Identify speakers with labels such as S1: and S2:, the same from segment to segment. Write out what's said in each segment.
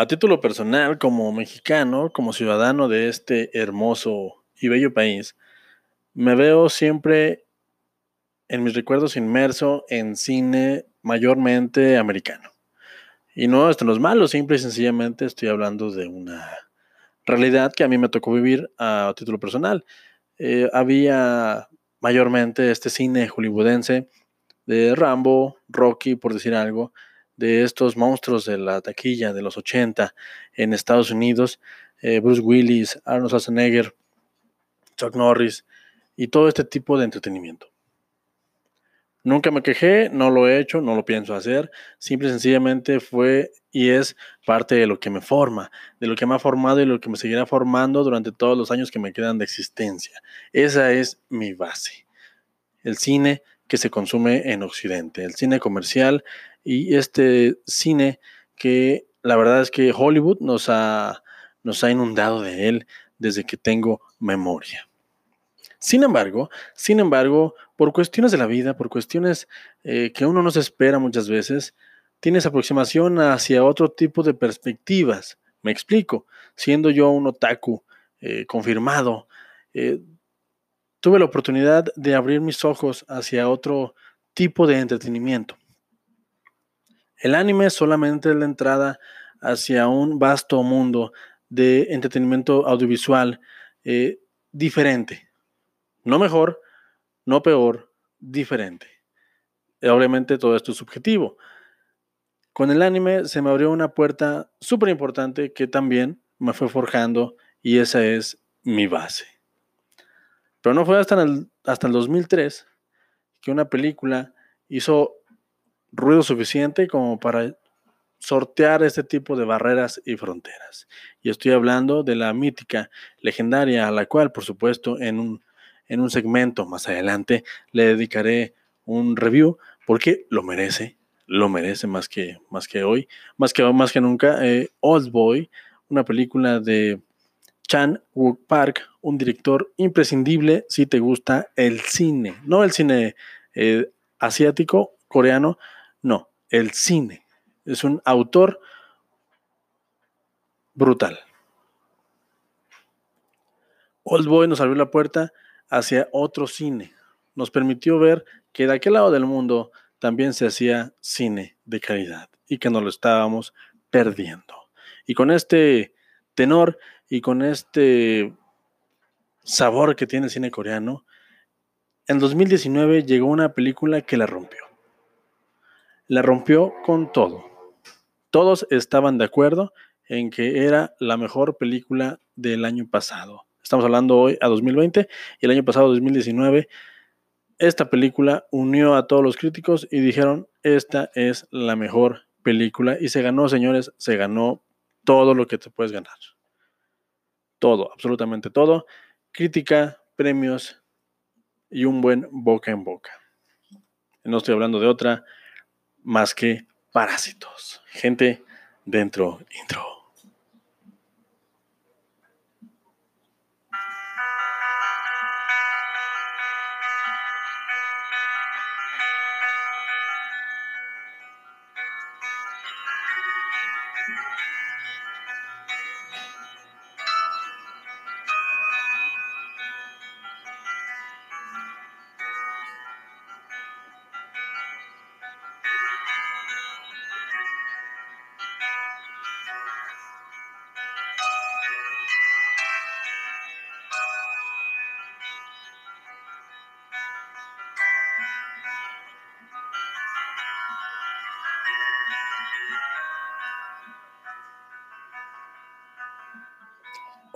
S1: A título personal, como mexicano, como ciudadano de este hermoso y bello país, me veo siempre en mis recuerdos inmerso en cine mayormente americano. Y no, esto no es malo, simple y sencillamente estoy hablando de una realidad que a mí me tocó vivir a título personal. Eh, había mayormente este cine hollywoodense de Rambo, Rocky, por decir algo, de estos monstruos de la taquilla de los 80 en Estados Unidos, eh, Bruce Willis, Arnold Schwarzenegger, Chuck Norris y todo este tipo de entretenimiento. Nunca me quejé, no lo he hecho, no lo pienso hacer. Simple y sencillamente fue y es parte de lo que me forma, de lo que me ha formado y lo que me seguirá formando durante todos los años que me quedan de existencia. Esa es mi base. El cine que se consume en Occidente, el cine comercial y este cine que la verdad es que Hollywood nos ha, nos ha inundado de él desde que tengo memoria. Sin embargo, sin embargo, por cuestiones de la vida, por cuestiones eh, que uno no se espera muchas veces, tienes aproximación hacia otro tipo de perspectivas. Me explico, siendo yo un otaku eh, confirmado, eh, tuve la oportunidad de abrir mis ojos hacia otro tipo de entretenimiento. El anime solamente es la entrada hacia un vasto mundo de entretenimiento audiovisual diferente, no mejor, no peor, diferente. Obviamente todo esto es subjetivo. Con el anime se me abrió una puerta súper importante que también me fue forjando y esa es mi base. Pero no fue hasta el, hasta el 2003 que una película hizo ruido suficiente como para sortear este tipo de barreras y fronteras. Y estoy hablando de la mítica, legendaria, a la cual, por supuesto, en un en un segmento más adelante le dedicaré un review porque lo merece, lo merece más que, más que hoy, más que, más que nunca. Eh, Old Boy, una película de Chan Wook Park, un director imprescindible si te gusta el cine, no el cine eh, asiático, coreano, no, el cine. Es un autor brutal. Old Boy nos abrió la puerta hacia otro cine. Nos permitió ver que de aquel lado del mundo también se hacía cine de calidad y que nos lo estábamos perdiendo. Y con este tenor y con este sabor que tiene el cine coreano, en 2019 llegó una película que la rompió. La rompió con todo. Todos estaban de acuerdo en que era la mejor película del año pasado. Estamos hablando hoy a 2020 y el año pasado, 2019, esta película unió a todos los críticos y dijeron, esta es la mejor película. Y se ganó, señores, se ganó todo lo que te puedes ganar. Todo, absolutamente todo. Crítica, premios y un buen boca en boca. No estoy hablando de otra más que parásitos. Gente dentro intro.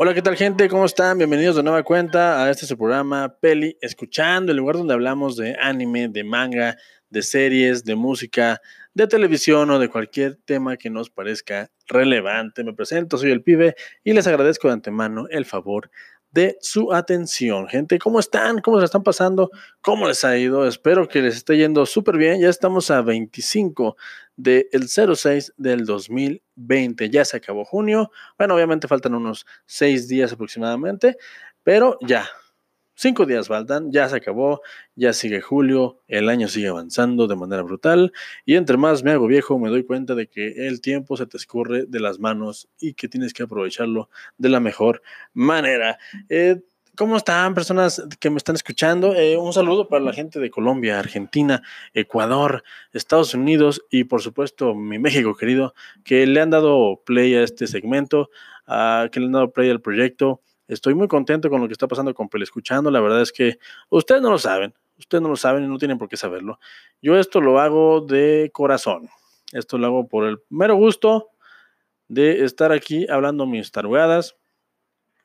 S1: Hola, ¿qué tal gente? ¿Cómo están? Bienvenidos de nueva cuenta a este su programa Peli Escuchando, el lugar donde hablamos de anime, de manga, de series, de música, de televisión o de cualquier tema que nos parezca relevante. Me presento, soy el pibe y les agradezco de antemano el favor de su atención. Gente, ¿cómo están? ¿Cómo se están pasando? ¿Cómo les ha ido? Espero que les esté yendo súper bien. Ya estamos a 25 del 06 del 2020. Ya se acabó junio. Bueno, obviamente faltan unos seis días aproximadamente, pero ya. cinco días faltan, ya se acabó, ya sigue julio, el año sigue avanzando de manera brutal y entre más me hago viejo me doy cuenta de que el tiempo se te escurre de las manos y que tienes que aprovecharlo de la mejor manera. Eh, ¿Cómo están personas que me están escuchando? Eh, un saludo para la gente de Colombia, Argentina, Ecuador, Estados Unidos y por supuesto mi México querido, que le han dado play a este segmento, que le han dado play al proyecto. Estoy muy contento con lo que está pasando con Pele Escuchando. La verdad es que ustedes no lo saben, ustedes no lo saben y no tienen por qué saberlo. Yo esto lo hago de corazón. Esto lo hago por el mero gusto de estar aquí hablando mis tarugadas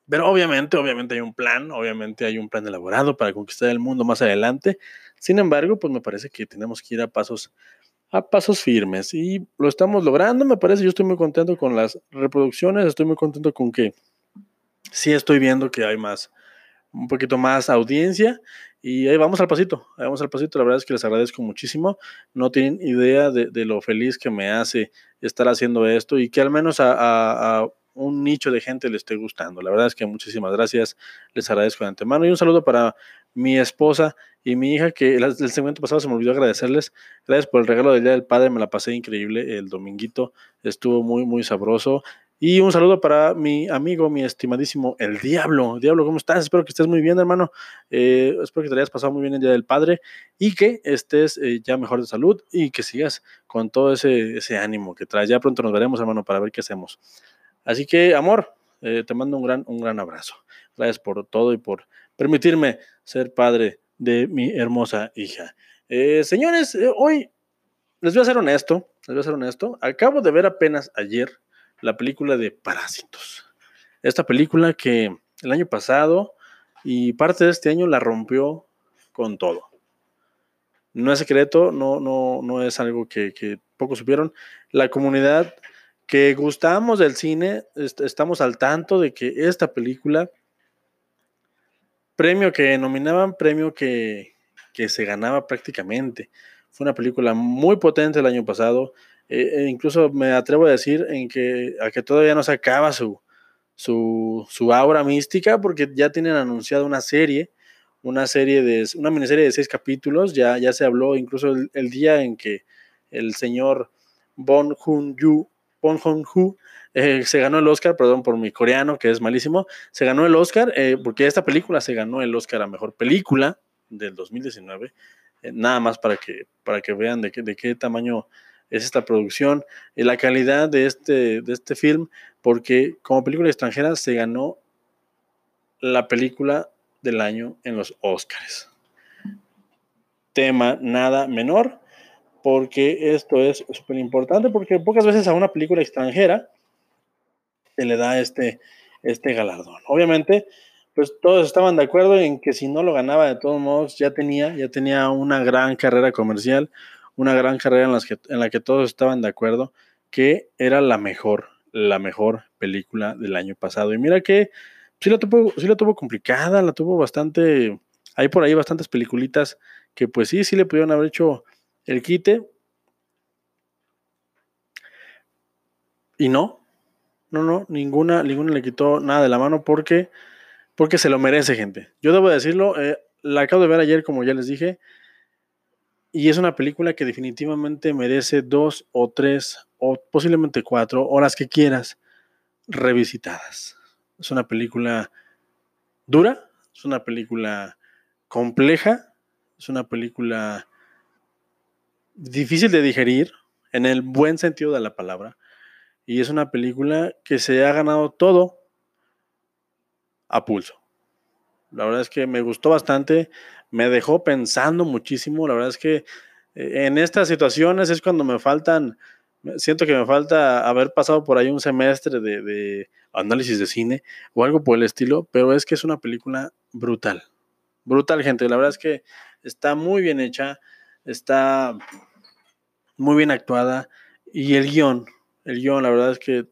S1: pero obviamente, obviamente hay un plan, obviamente hay un plan elaborado para conquistar el mundo más adelante. Sin embargo, pues me parece que tenemos que ir a pasos a pasos firmes y lo estamos logrando, me parece, yo estoy muy contento con las reproducciones, estoy muy contento con que sí estoy viendo que hay más un poquito más audiencia y ahí vamos al pasito, ahí vamos al pasito, la verdad es que les agradezco muchísimo, no tienen idea de, lo feliz que me hace estar haciendo esto y que al menos a un nicho de gente le esté gustando. La verdad es que muchísimas gracias, les agradezco de antemano y un saludo para mi esposa y mi hija, que el, segmento pasado se me olvidó agradecerles. Gracias por el regalo del Día del Padre, me la pasé increíble el dominguito, estuvo muy, muy sabroso. Y un saludo para mi amigo, mi estimadísimo El Diablo. Diablo, ¿cómo estás? Espero que estés muy bien, hermano. Eh, espero que te hayas pasado muy bien el Día del Padre y que estés eh, ya mejor de salud y que sigas con todo ese, ese ánimo que traes. Ya pronto nos veremos, hermano, para ver qué hacemos. Así que, amor, eh, te mando un gran, un gran abrazo. Gracias por todo y por permitirme ser padre de mi hermosa hija. Eh, señores, eh, hoy les voy a ser honesto, les voy a ser honesto. Acabo de ver apenas ayer la película de Parásitos. Esta película que el año pasado y parte de este año la rompió con todo. No es secreto, no, no, no es algo que, que pocos supieron. La comunidad que gustamos del cine, estamos al tanto de que esta película, premio que nominaban, premio que, se ganaba prácticamente. Fue una película muy potente el año pasado. Eh, e incluso me atrevo a decir en que, a que todavía no se acaba su, su, su aura mística, porque ya tienen anunciado una serie, una serie de, una miniserie de seis capítulos. Ya, ya se habló incluso el, el día en que el señor Bon Joon-yu Bon Joon-ho eh, se ganó el Oscar, perdón por mi coreano, que es malísimo, se ganó el Oscar eh, porque esta película se ganó el Oscar a Mejor Película del 2019, eh, nada más para que, para que vean de qué, de qué tamaño es esta producción y la calidad de este, de este film, porque como película extranjera se ganó la película del año en los Oscars. Tema nada menor porque esto es súper importante, porque pocas veces a una película extranjera se le da este, este galardón. Obviamente, pues todos estaban de acuerdo en que si no lo ganaba de todos modos, ya tenía, ya tenía una gran carrera comercial, una gran carrera en, las que, en la que todos estaban de acuerdo que era la mejor, la mejor película del año pasado. Y mira que sí la tuvo, sí la tuvo complicada, la tuvo bastante, hay por ahí bastantes peliculitas que pues sí, sí le pudieron haber hecho el quite. Y no, no, no, ninguna, ninguna le quitó nada de la mano porque, porque se lo merece, gente. Yo debo decirlo, eh, la acabo de ver ayer, como ya les dije, y es una película que definitivamente merece dos o tres o posiblemente cuatro horas que quieras revisitadas. Es una película dura, es una película compleja, es una película difícil de digerir, en el buen sentido de la palabra. Y es una película que se ha ganado todo a pulso. La verdad es que me gustó bastante, me dejó pensando muchísimo. La verdad es que eh, en estas situaciones es cuando me faltan, siento que me falta haber pasado por ahí un semestre de, de análisis de cine o algo por el estilo, pero es que es una película brutal. Brutal, gente. La verdad es que está muy bien hecha, está muy bien actuada. Y el guion, el guion, la verdad es que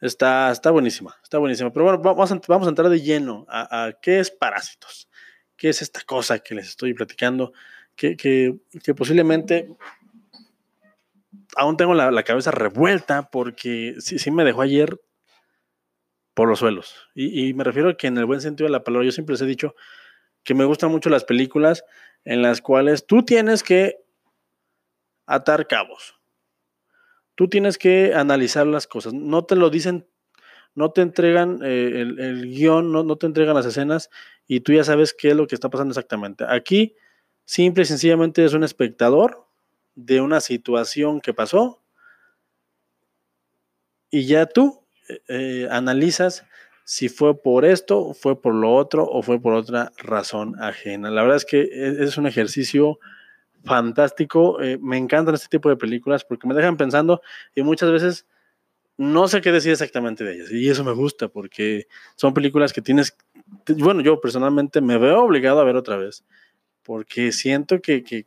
S1: está, está buenísima, está buenísima. Pero bueno, vamos a, vamos a entrar de lleno a, qué es Parásitos, qué es esta cosa que les estoy platicando, que, que, posiblemente aún tengo la, cabeza revuelta porque sí, sí me dejó ayer por los suelos. Y, y, me refiero a que en el buen sentido de la palabra, yo siempre les he dicho que me gustan mucho las películas en las cuales tú tienes que atar cabos. Tú tienes que analizar las cosas. No te lo dicen, no te entregan eh, el, guion, no, no te entregan las escenas y tú ya sabes qué es lo que está pasando exactamente. Aquí, simple y sencillamente es un espectador de una situación que pasó y ya tú eh, eh, analizas si fue por esto, fue por lo otro o fue por otra razón ajena. La verdad es que e, es un ejercicio fantástico. Eh, me encantan este tipo de películas porque me dejan pensando y muchas veces no sé qué decir exactamente de ellas. Y eso me gusta porque son películas que tienes, bueno, yo personalmente me veo obligado a ver otra vez porque siento que, que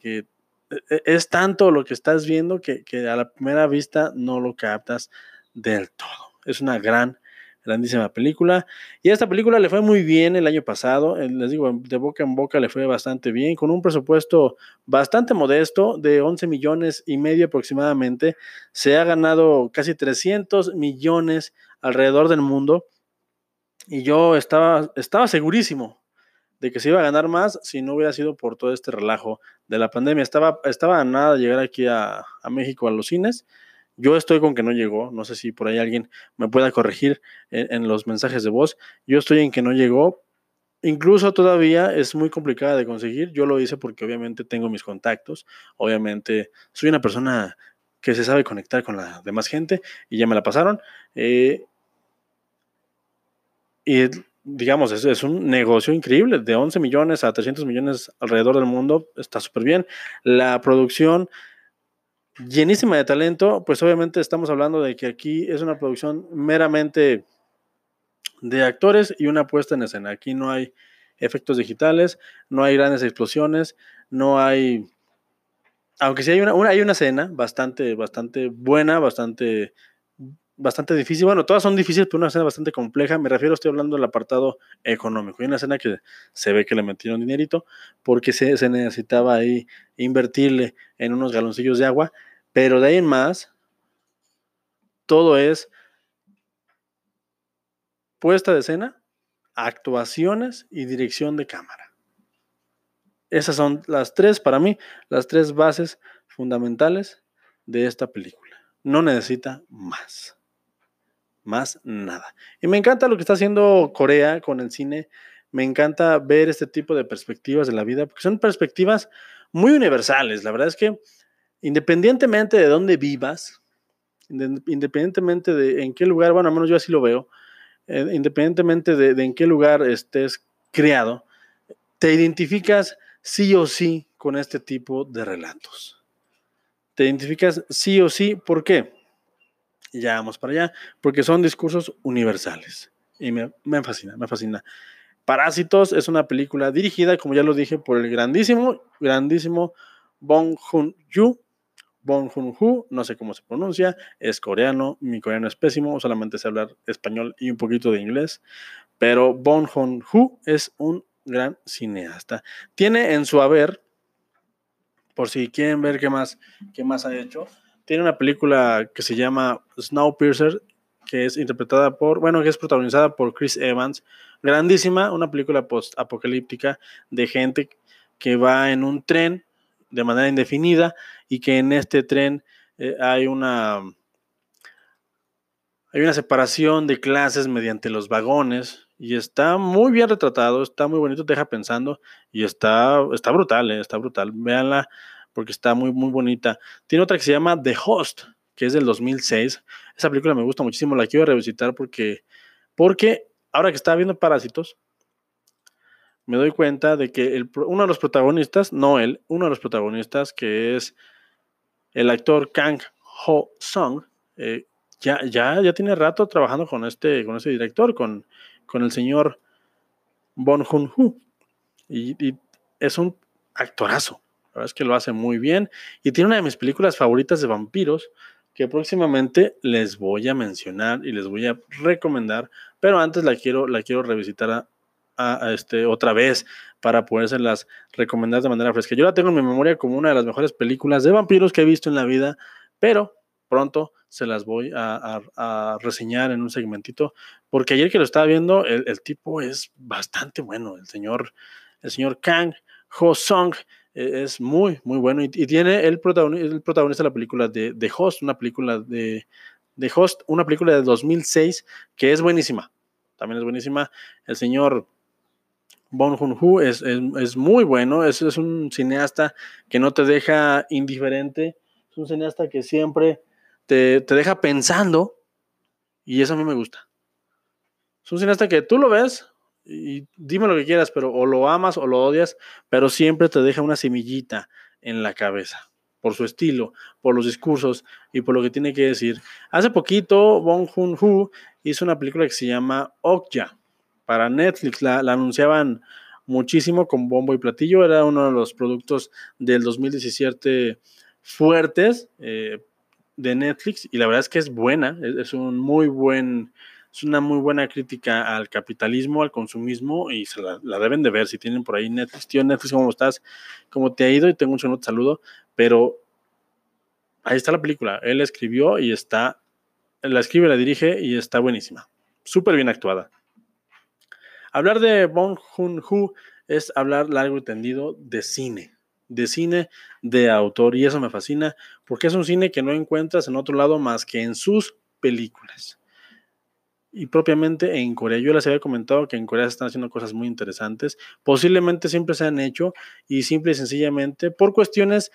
S1: e, es tanto lo que estás viendo que, que a la primera vista no lo captas del todo. Es una gran grandísima película. Y esta película le fue muy bien el año pasado, eh, les digo, de boca en boca le fue bastante bien, con un presupuesto bastante modesto de 11 millones y medio aproximadamente. Se ha ganado casi 300 millones alrededor del mundo. Y yo estaba, estaba segurísimo de que se iba a ganar más si no hubiera sido por todo este relajo de la pandemia. Estaba, estaba a nada de llegar aquí a, a México a los cines yo estoy con que no llegó, no sé si por ahí alguien me pueda corregir en, los mensajes de voz. Yo estoy en que no llegó. Incluso todavía es muy complicada de conseguir. Yo lo hice porque obviamente tengo mis contactos. Obviamente soy una persona que se sabe conectar con la demás gente y ya me la pasaron. Eh, y digamos, es, es, un negocio increíble, de 11 millones a 300 millones alrededor del mundo, está súper bien. La producción llenísima de talento, pues obviamente estamos hablando de que aquí es una producción meramente de actores y una puesta en escena. Aquí no hay efectos digitales, no hay grandes explosiones, no hay, aunque sí hay una, hay una escena bastante, bastante buena, bastante bastante difícil. Bueno, todas son difíciles, pero una escena bastante compleja. Me refiero, estoy hablando del apartado económico. Hay una escena que se ve que le metieron dinerito porque se, se necesitaba ahí invertirle en unos galoncillos de agua, pero de ahí en más, todo es puesta de escena, actuaciones y dirección de cámara. Esas son las tres, para mí, las tres bases fundamentales de esta película. No necesita más más nada. Y me encanta lo que está haciendo Corea con el cine. Me encanta ver este tipo de perspectivas de la vida, porque son perspectivas muy universales. La verdad es que independientemente de dónde vivas, independientemente de en qué lugar, bueno, al menos yo así lo veo, eh, independientemente de, de en qué lugar estés criado, te identificas sí o sí con este tipo de relatos. Te identificas sí o sí, ¿por qué? Ya vamos para allá, porque son discursos universales. Y me, me fascina, me fascina. Parásitos es una película dirigida, como ya lo dije, por el grandísimo, grandísimo Bong Joon-ho. Bong Joon-ho, no sé cómo se pronuncia, es coreano, mi coreano es pésimo, solamente sé hablar español y un poquito de inglés, pero Bong Joon-ho es un gran cineasta. Tiene en su haber, por si quieren ver qué más, qué más ha hecho, tiene una película que se llama Snowpiercer, que es interpretada por, bueno, que es protagonizada por Chris Evans. Grandísima, una película post-apocalíptica de gente que va en un tren de manera indefinida y que en este tren eh, hay una hay una separación de clases mediante los vagones y está muy bien retratado, está muy bonito, te deja pensando y está, está brutal, eh, está brutal. Véanla, porque está muy, muy bonita. Tiene otra que se llama The Host, que es del 2006. Esa película me gusta muchísimo, la quiero revisitar porque, porque ahora que estaba viendo Parásitos, me doy cuenta de que uno de los protagonistas, no él, uno de los protagonistas, que es el actor Kang Ho Song, eh, ya, ya, ya tiene rato trabajando con este, con director, con, con el señor Bon Joon-ho. Y, y es un actorazo. La verdad es que lo hace muy bien. Y tiene una de mis películas favoritas de vampiros que próximamente les voy a mencionar y les voy a recomendar. Pero antes la quiero, la quiero revisitar a, este, otra vez para las recomendar de manera fresca. Yo la tengo en mi memoria como una de las mejores películas de vampiros que he visto en la vida, pero pronto se las voy a, reseñar en un segmentito, porque ayer que lo estaba viendo, el, tipo es bastante bueno, el señor, el señor Kang Ho Song es muy, muy bueno y, tiene el, protagonista, el protagonista de la película de, de Host, una película de, de Host, una película de 2006 que es buenísima, también es buenísima, el señor Bong Joon-ho es, es, muy bueno, es, es un cineasta que no te deja indiferente, es un cineasta que siempre te, deja pensando y eso a mí me gusta. Es un cineasta que tú lo ves y dime lo que quieras, pero o lo amas o lo odias, pero siempre te deja una semillita en la cabeza por su estilo, por los discursos y por lo que tiene que decir. Hace poquito, Bong Joon-ho hizo una película que se llama Okja para Netflix. La, anunciaban muchísimo con bombo y platillo. Era uno de los productos del 2017 fuertes eh, de Netflix y la verdad es que es buena, es, un muy buen, es una muy buena crítica al capitalismo, al consumismo y se la, deben de ver si tienen por ahí Netflix. Tío Netflix, ¿cómo estás? ¿Cómo te ha ido? Y tengo un saludo, pero ahí está la película. Él escribió y está, la escribe, la dirige y está buenísima. Súper bien actuada. Hablar de Bong Joon-ho es hablar largo y tendido de cine de cine de autor y eso me fascina porque es un cine que no encuentras en otro lado más que en sus películas. Y propiamente en Corea. Yo les había comentado que en Corea se están haciendo cosas muy interesantes. Posiblemente siempre se han hecho y simple y sencillamente por cuestiones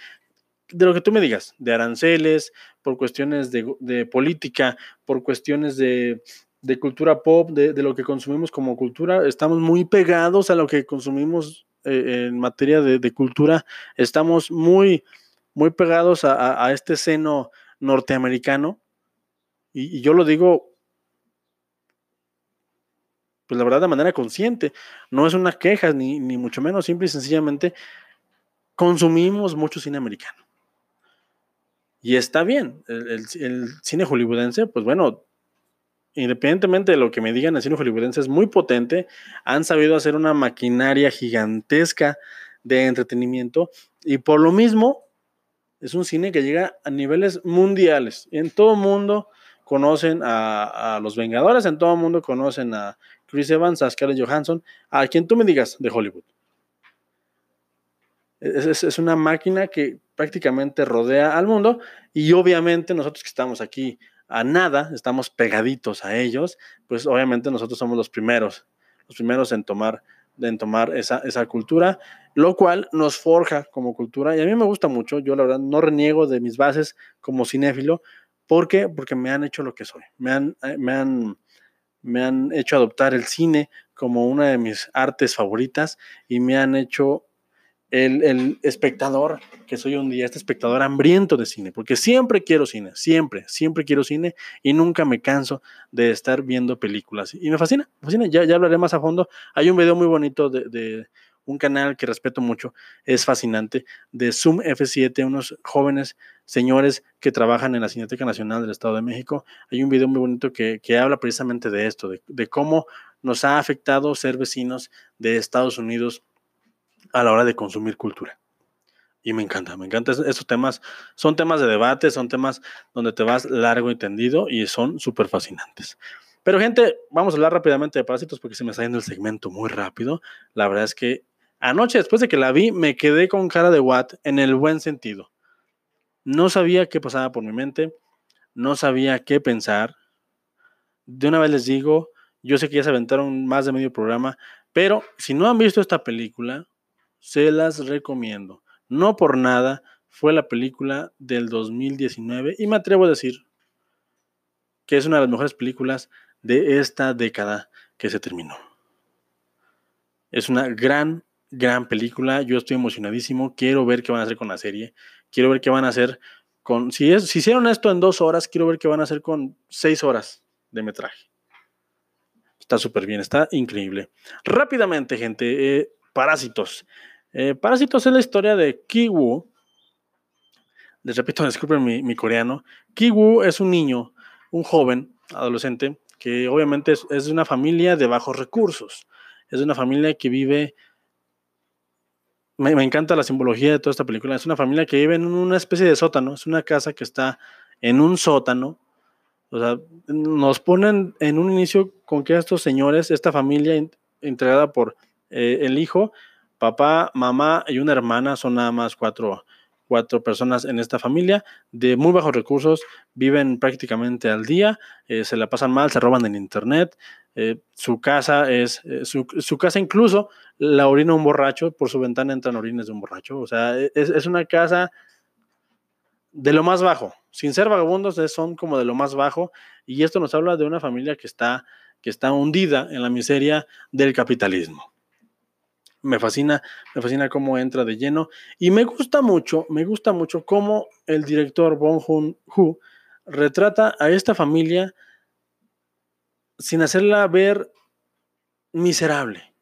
S1: de lo que tú me digas, de aranceles, por cuestiones de, política, por cuestiones de, cultura pop, de, de, lo que consumimos como cultura, estamos muy pegados a lo que consumimos eh, en materia de, cultura, estamos muy, muy pegados a, este seno norteamericano. Y, yo lo digo, pues la verdad, de manera consciente. No es una queja, ni, mucho menos, simple y sencillamente consumimos mucho cine americano. Y está bien, el, el, cine hollywoodense, pues bueno, independientemente de lo que me digan, el cine hollywoodense es muy potente. Han sabido hacer una maquinaria gigantesca de entretenimiento y por lo mismo es un cine que llega a niveles mundiales. En todo el mundo conocen a, los Vengadores, en todo el mundo conocen a Chris Evans, a Scarlett Johansson, a quien tú me digas de Hollywood. es una máquina que prácticamente rodea al mundo y obviamente nosotros que estamos aquí a nada, estamos pegaditos a ellos, pues obviamente nosotros somos los primeros, los primeros en tomar, en tomar esa, esa cultura, lo cual nos forja como cultura y a mí me gusta mucho, yo la verdad no reniego de mis bases como cinéfilo, ¿por qué? Porque me han hecho lo que soy, me han, eh, me han, me han hecho adoptar el cine como una de mis artes favoritas y me han hecho el, espectador que soy un día, este espectador hambriento de cine, porque siempre quiero cine, siempre, siempre quiero cine y nunca me canso de estar viendo películas. Y me fascina, me fascina, ya, ya hablaré más a fondo. Hay un video muy bonito de, un canal que respeto mucho, es fascinante, de Zoom F7, unos jóvenes señores que trabajan en la Cineteca Nacional del Estado de México. Hay un video muy bonito que, habla precisamente de esto, de, de cómo nos ha afectado ser vecinos de Estados Unidos a la hora de consumir cultura. Y me encanta, me encanta estos temas. Son temas de debate, son temas donde te vas largo y tendido y son súper fascinantes. Pero gente, vamos a hablar rápidamente de Parásitos porque se me está yendo el segmento muy rápido. La verdad es que anoche, después de que la vi, me quedé con cara de Watt en el buen sentido. No sabía qué pasaba por mi mente, no sabía qué pensar. De una vez les digo, yo sé que ya se aventaron más de medio programa, pero si no han visto esta película, se las recomiendo. No por nada fue la película del 2019 y me atrevo a decir que es una de las mejores películas de esta década que se terminó. Es una gran, gran película. Yo estoy emocionadísimo. Quiero ver qué van a hacer con la serie. Quiero ver qué van a hacer con... Si, es, si hicieron esto en dos horas, quiero ver qué van a hacer con seis horas de metraje. Está súper bien, está increíble. Rápidamente, gente, eh, Parásitos. Eh, Parásitos es la historia de Kiwu. Les repito, disculpen mi, coreano. Kiwu es un niño, un joven, adolescente, que obviamente es, de una familia de bajos recursos. Es de una familia que vive. Me, me, encanta la simbología de toda esta película. Es una familia que vive en una especie de sótano. Es una casa que está en un sótano. O sea, nos ponen en un inicio con que estos señores, esta familia integrada por eh, el hijo, papá, mamá y una hermana, son nada más cuatro, cuatro personas en esta familia de muy bajos recursos, viven prácticamente al día, eh, se la pasan mal, se roban en internet, eh, su casa es, eh, su, casa incluso la orina un borracho, por su ventana entran orines de un borracho, o sea, e, es, es una casa de lo más bajo, sin ser vagabundos, son como de lo más bajo, y esto nos habla de una familia que está, que está hundida en la miseria del capitalismo me fascina, me fascina cómo entra de lleno y me gusta mucho, me gusta mucho cómo el director Bong Joon-ho retrata a esta familia sin hacerla ver miserable.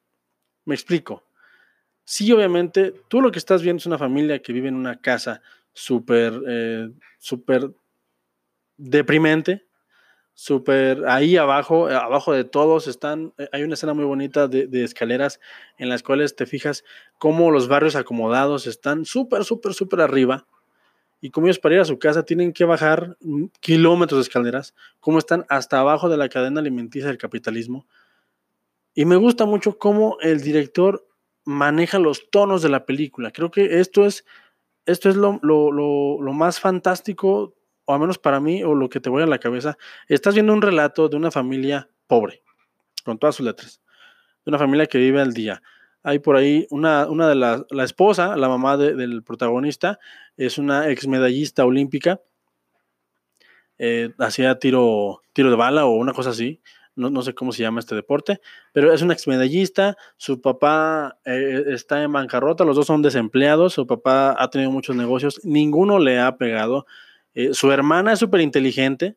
S1: Me explico. Sí, obviamente, tú lo que estás viendo es una familia que vive en una casa súper, eh, súper deprimente, súper ahí abajo, eh, abajo de todos están, eh, hay una escena muy bonita de, escaleras en las cuales te fijas cómo los barrios acomodados están súper, súper, súper arriba y como ellos para ir a su casa tienen que bajar kilómetros de escaleras, cómo están hasta abajo de la cadena alimenticia del capitalismo. Y me gusta mucho cómo el director maneja los tonos de la película. Creo que esto es, esto es lo, lo, lo más fantástico o al menos para mí, o lo que te voy a la cabeza, estás viendo un relato de una familia pobre, con todas sus letras, de una familia que vive al día. Hay por ahí una, una de las, la esposa, la mamá del protagonista, es una ex medallista olímpica, eh, hacía tiro, tiro de bala o una cosa así, no, no, sé cómo se llama este deporte, pero es un ex medallista, su papá eh, está en bancarrota, los dos son desempleados, su papá ha tenido muchos negocios, ninguno le ha pegado, eh, su hermana es súper inteligente.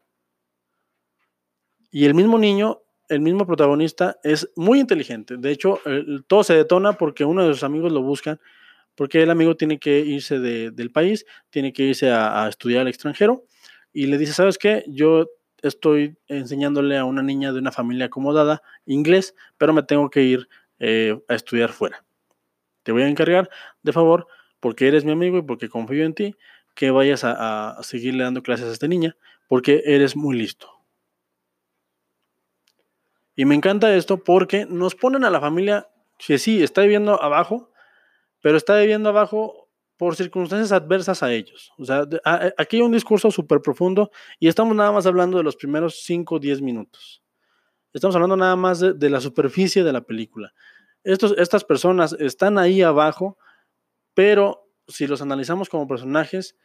S1: Y el mismo niño, el mismo protagonista, es muy inteligente. De hecho, todo se detona porque uno de sus amigos lo buscan, porque el amigo tiene que irse del país, tiene que irse a, estudiar al extranjero. Y le dice, ¿sabes qué? Yo estoy enseñándole a una niña de una familia acomodada inglés, pero me tengo que ir eh, a estudiar fuera. Te voy a encargar, de favor, porque eres mi amigo y porque confío en ti, que vayas a, seguirle dando clases a esta niña, porque eres muy listo. Y me encanta esto porque nos ponen a la familia que sí, está viviendo abajo, pero está viviendo abajo por circunstancias adversas a ellos. O sea, aquí hay un discurso súper profundo y estamos nada más hablando de los primeros 5 o 10 minutos. Estamos hablando nada más de, la superficie de la película. Estos, estas personas están ahí abajo, pero si los analizamos como personajes,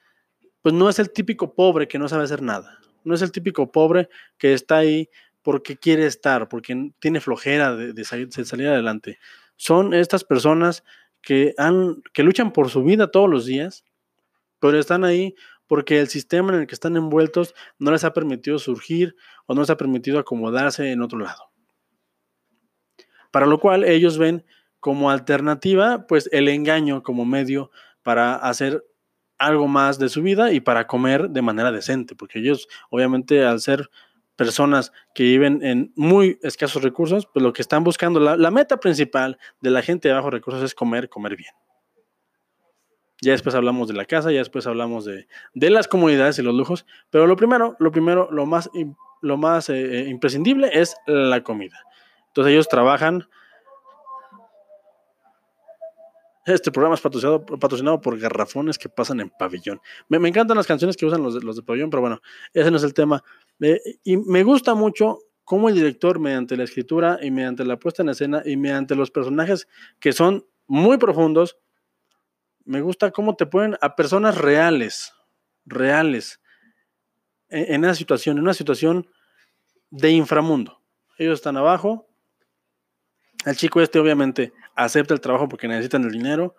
S1: pues no es el típico pobre que no sabe hacer nada. No es el típico pobre que está ahí porque quiere estar, porque tiene flojera de, salir, adelante. Son estas personas que, han, que luchan por su vida todos los días, pero están ahí porque el sistema en el que están envueltos no les ha permitido surgir o no les ha permitido acomodarse en otro lado. Para lo cual ellos ven como alternativa, pues el engaño como medio para hacer algo más de su vida y para comer de manera decente, porque ellos obviamente al ser personas que viven en muy escasos recursos, pues lo que están buscando, la, meta principal de la gente de bajos recursos es comer, comer bien. Ya después hablamos de la casa, ya después hablamos de, las comunidades y los lujos, pero lo primero, lo primero, lo más, lo más eh, eh, imprescindible es la comida. Entonces ellos trabajan este programa es patrocinado, por garrafones que pasan en pabellón. Me, encantan las canciones que usan los de, pabellón, pero bueno, ese no es el tema. y me gusta mucho cómo el director, mediante la escritura y mediante la puesta en escena y mediante los personajes que son muy profundos, me gusta cómo te ponen a personas reales, reales, en, en esa situación, en una situación de inframundo. Ellos están abajo, el chico este obviamente acepta el trabajo porque necesitan el dinero.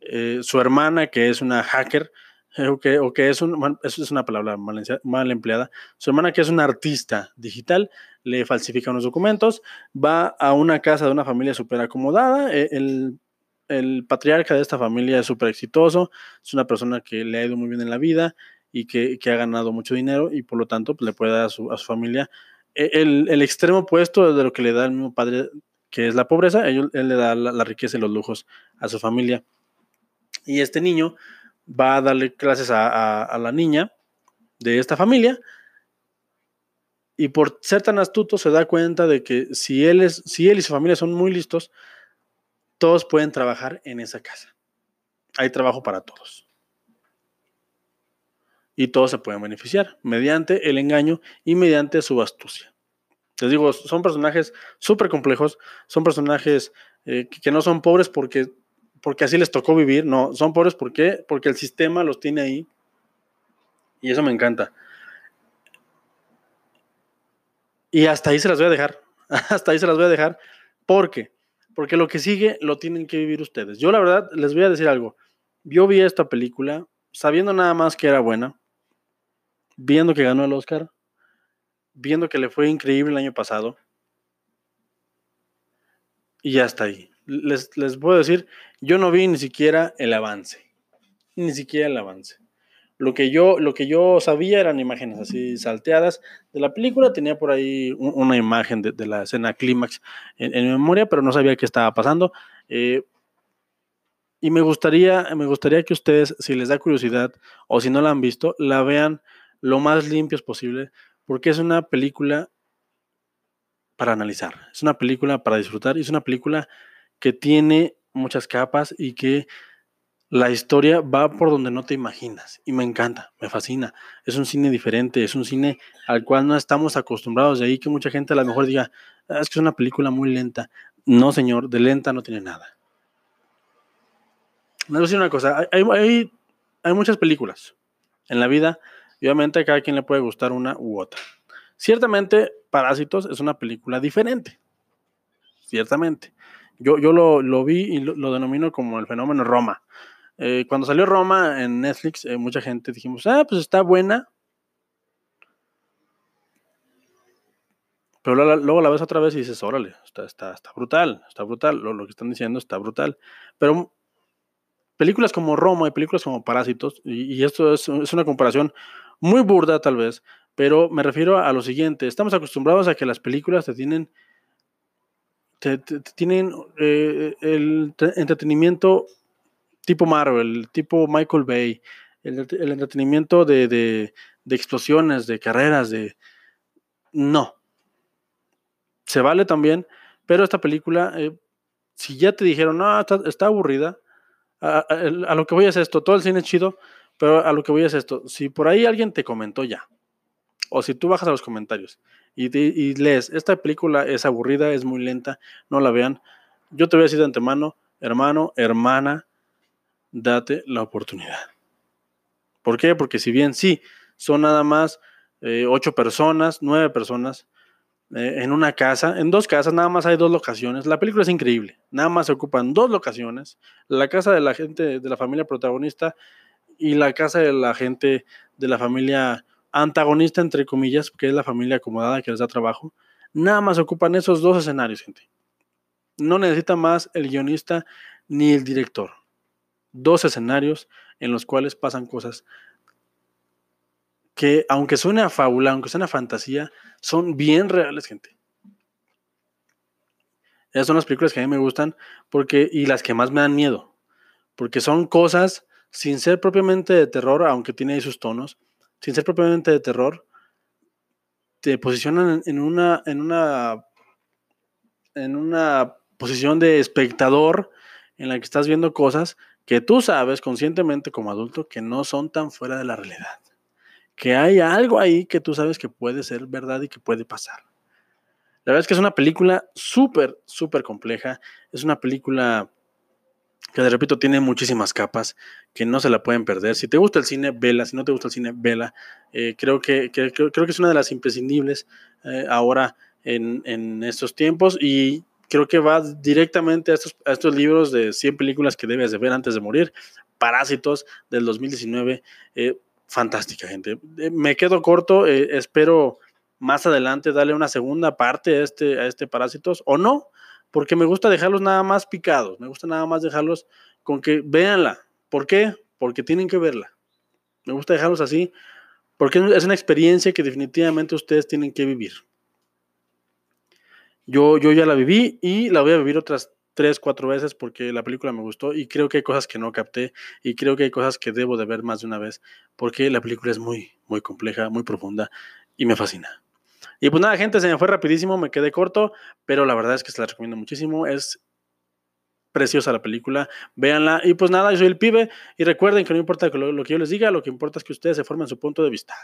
S1: Eh, su hermana, que es una hacker, eh, o que, o que es, un, eso es una palabra mal, empleada, su hermana, que es una artista digital, le falsifica unos documentos, va a una casa de una familia súper acomodada, eh, el, el, patriarca de esta familia es súper exitoso, es una persona que le ha ido muy bien en la vida y que, que ha ganado mucho dinero y por lo tanto pues, le puede dar a su, a su familia el, el, extremo opuesto de lo que le da el mismo padre que es la pobreza, él, le da la, riqueza y los lujos a su familia. Y este niño va a darle clases a, la niña, de esta familia y por ser tan astuto se da cuenta de que si él, es, si él y su familia son muy listos, todos pueden trabajar en esa casa. Hay trabajo para todos. Y todos se pueden beneficiar mediante el engaño y mediante su astucia. Les digo, son personajes súper complejos, son personajes eh, que no son pobres porque, porque así les tocó vivir, no, son pobres porque, porque el sistema los tiene ahí. Y eso me encanta. Y hasta ahí se las voy a dejar. hasta ahí se las voy a dejar. ¿Por qué? Porque lo que sigue lo tienen que vivir ustedes. Yo la verdad les voy a decir algo. Yo vi esta película sabiendo nada más que era buena, viendo que ganó el Oscar, viendo que le fue increíble el año pasado. Y hasta ahí. Les, les puedo decir, yo no vi ni siquiera el avance. Ni siquiera el avance. Lo que yo, lo que yo sabía eran imágenes así salteadas de la película. Tenía por ahí una imagen de, la escena clímax en, memoria, pero no sabía qué estaba pasando. Eh, y me gustaría, me gustaría que ustedes, si les da curiosidad o si no la han visto, la vean lo más limpios posible, porque es una película para analizar, es una película para disfrutar y es una película que tiene muchas capas y que la historia va por donde no te imaginas y me encanta, me fascina. Es un cine diferente, es un cine al cual no estamos acostumbrados. De ahí que mucha gente a lo mejor diga, ah, es que es una película muy lenta. No, señor, de lenta no tiene nada. A decir una cosa, hay, hay, hay muchas películas en la vida y obviamente a cada quien le puede gustar una u otra. Ciertamente, Parásitos es una película diferente. Ciertamente. Yo, yo lo, lo vi y lo, lo denomino como el fenómeno Roma eh, cuando salió Roma en Netflix, eh, mucha gente dijimos, ah, pues está buena. Pero luego la ves otra vez y dices, órale, está, está, está brutal, está brutal, lo, que están diciendo está brutal. Pero películas como Roma y películas como Parásitos, y, esto es, una comparación muy burda tal vez, pero me refiero a lo siguiente, estamos acostumbrados a que las películas te tienen, te, tienen eh, el entretenimiento tipo Marvel, tipo Michael Bay, el, entretenimiento de, explosiones, de carreras, de... No. Se vale también, pero esta película, eh, si ya te dijeron, no, está, aburrida, a, lo que voy es esto, todo el cine es chido, pero a lo que voy es esto, si por ahí alguien te comentó ya, o si tú bajas a los comentarios y, y lees, esta película es aburrida, es muy lenta, no la vean, yo te voy a decir de antemano, hermano, hermana, date la oportunidad. ¿Por qué? Porque si bien sí, son nada más eh, ocho personas, nueve personas eh, en una casa, en dos casas, nada más hay dos locaciones. La película es increíble, nada más se ocupan dos locaciones, la casa de la gente de la familia protagonista y la casa de la gente de la familia antagonista, entre comillas, que es la familia acomodada que les da trabajo. Nada más ocupan esos dos escenarios, gente. No necesita más el guionista ni el director dos escenarios en los cuales pasan cosas que, aunque suene a fábula, aunque suene a fantasía, son bien reales, gente. Esas son las películas que a mí me gustan porque, y las que más me dan miedo, porque son cosas sin ser propiamente de terror, aunque tiene ahí sus tonos, sin ser propiamente de terror, te posicionan en una, en una, en una posición de espectador en la que estás viendo cosas que tú sabes conscientemente como adulto que no son tan fuera de la realidad. Que hay algo ahí que tú sabes que puede ser verdad y que puede pasar. La verdad es que es una película súper, súper compleja. Es una película que, de repito, tiene muchísimas capas que no se la pueden perder. Si te gusta el cine, vela. Si no te gusta el cine, vela. Eh, creo, que, creo que es una de las imprescindibles eh, ahora en, en estos tiempos. Y creo que va directamente a estos, estos libros de 100 películas que debes de ver antes de morir. Parásitos del 2019. Eh, fantástica, gente. Me quedo corto. Espero más adelante darle una segunda parte a este, a este Parásitos o no, porque me gusta dejarlos nada más picados. Me gusta nada más dejarlos con que véanla. ¿Por qué? Porque tienen que verla. Me gusta dejarlos así porque es una experiencia que definitivamente ustedes tienen que vivir. Yo, yo ya la viví y la voy a vivir otras tres, cuatro veces porque la película me gustó y creo que hay cosas que no capté y creo que hay cosas que debo de ver más de una vez porque la película es muy, muy compleja, muy profunda y me fascina. Y pues nada, gente, se me fue rapidísimo, me quedé corto, pero la verdad es que se la recomiendo muchísimo. Es preciosa la película, véanla. Y pues nada, yo soy el pibe y recuerden que no importa lo, lo que yo les diga, lo que importa es que ustedes se formen su punto de vista.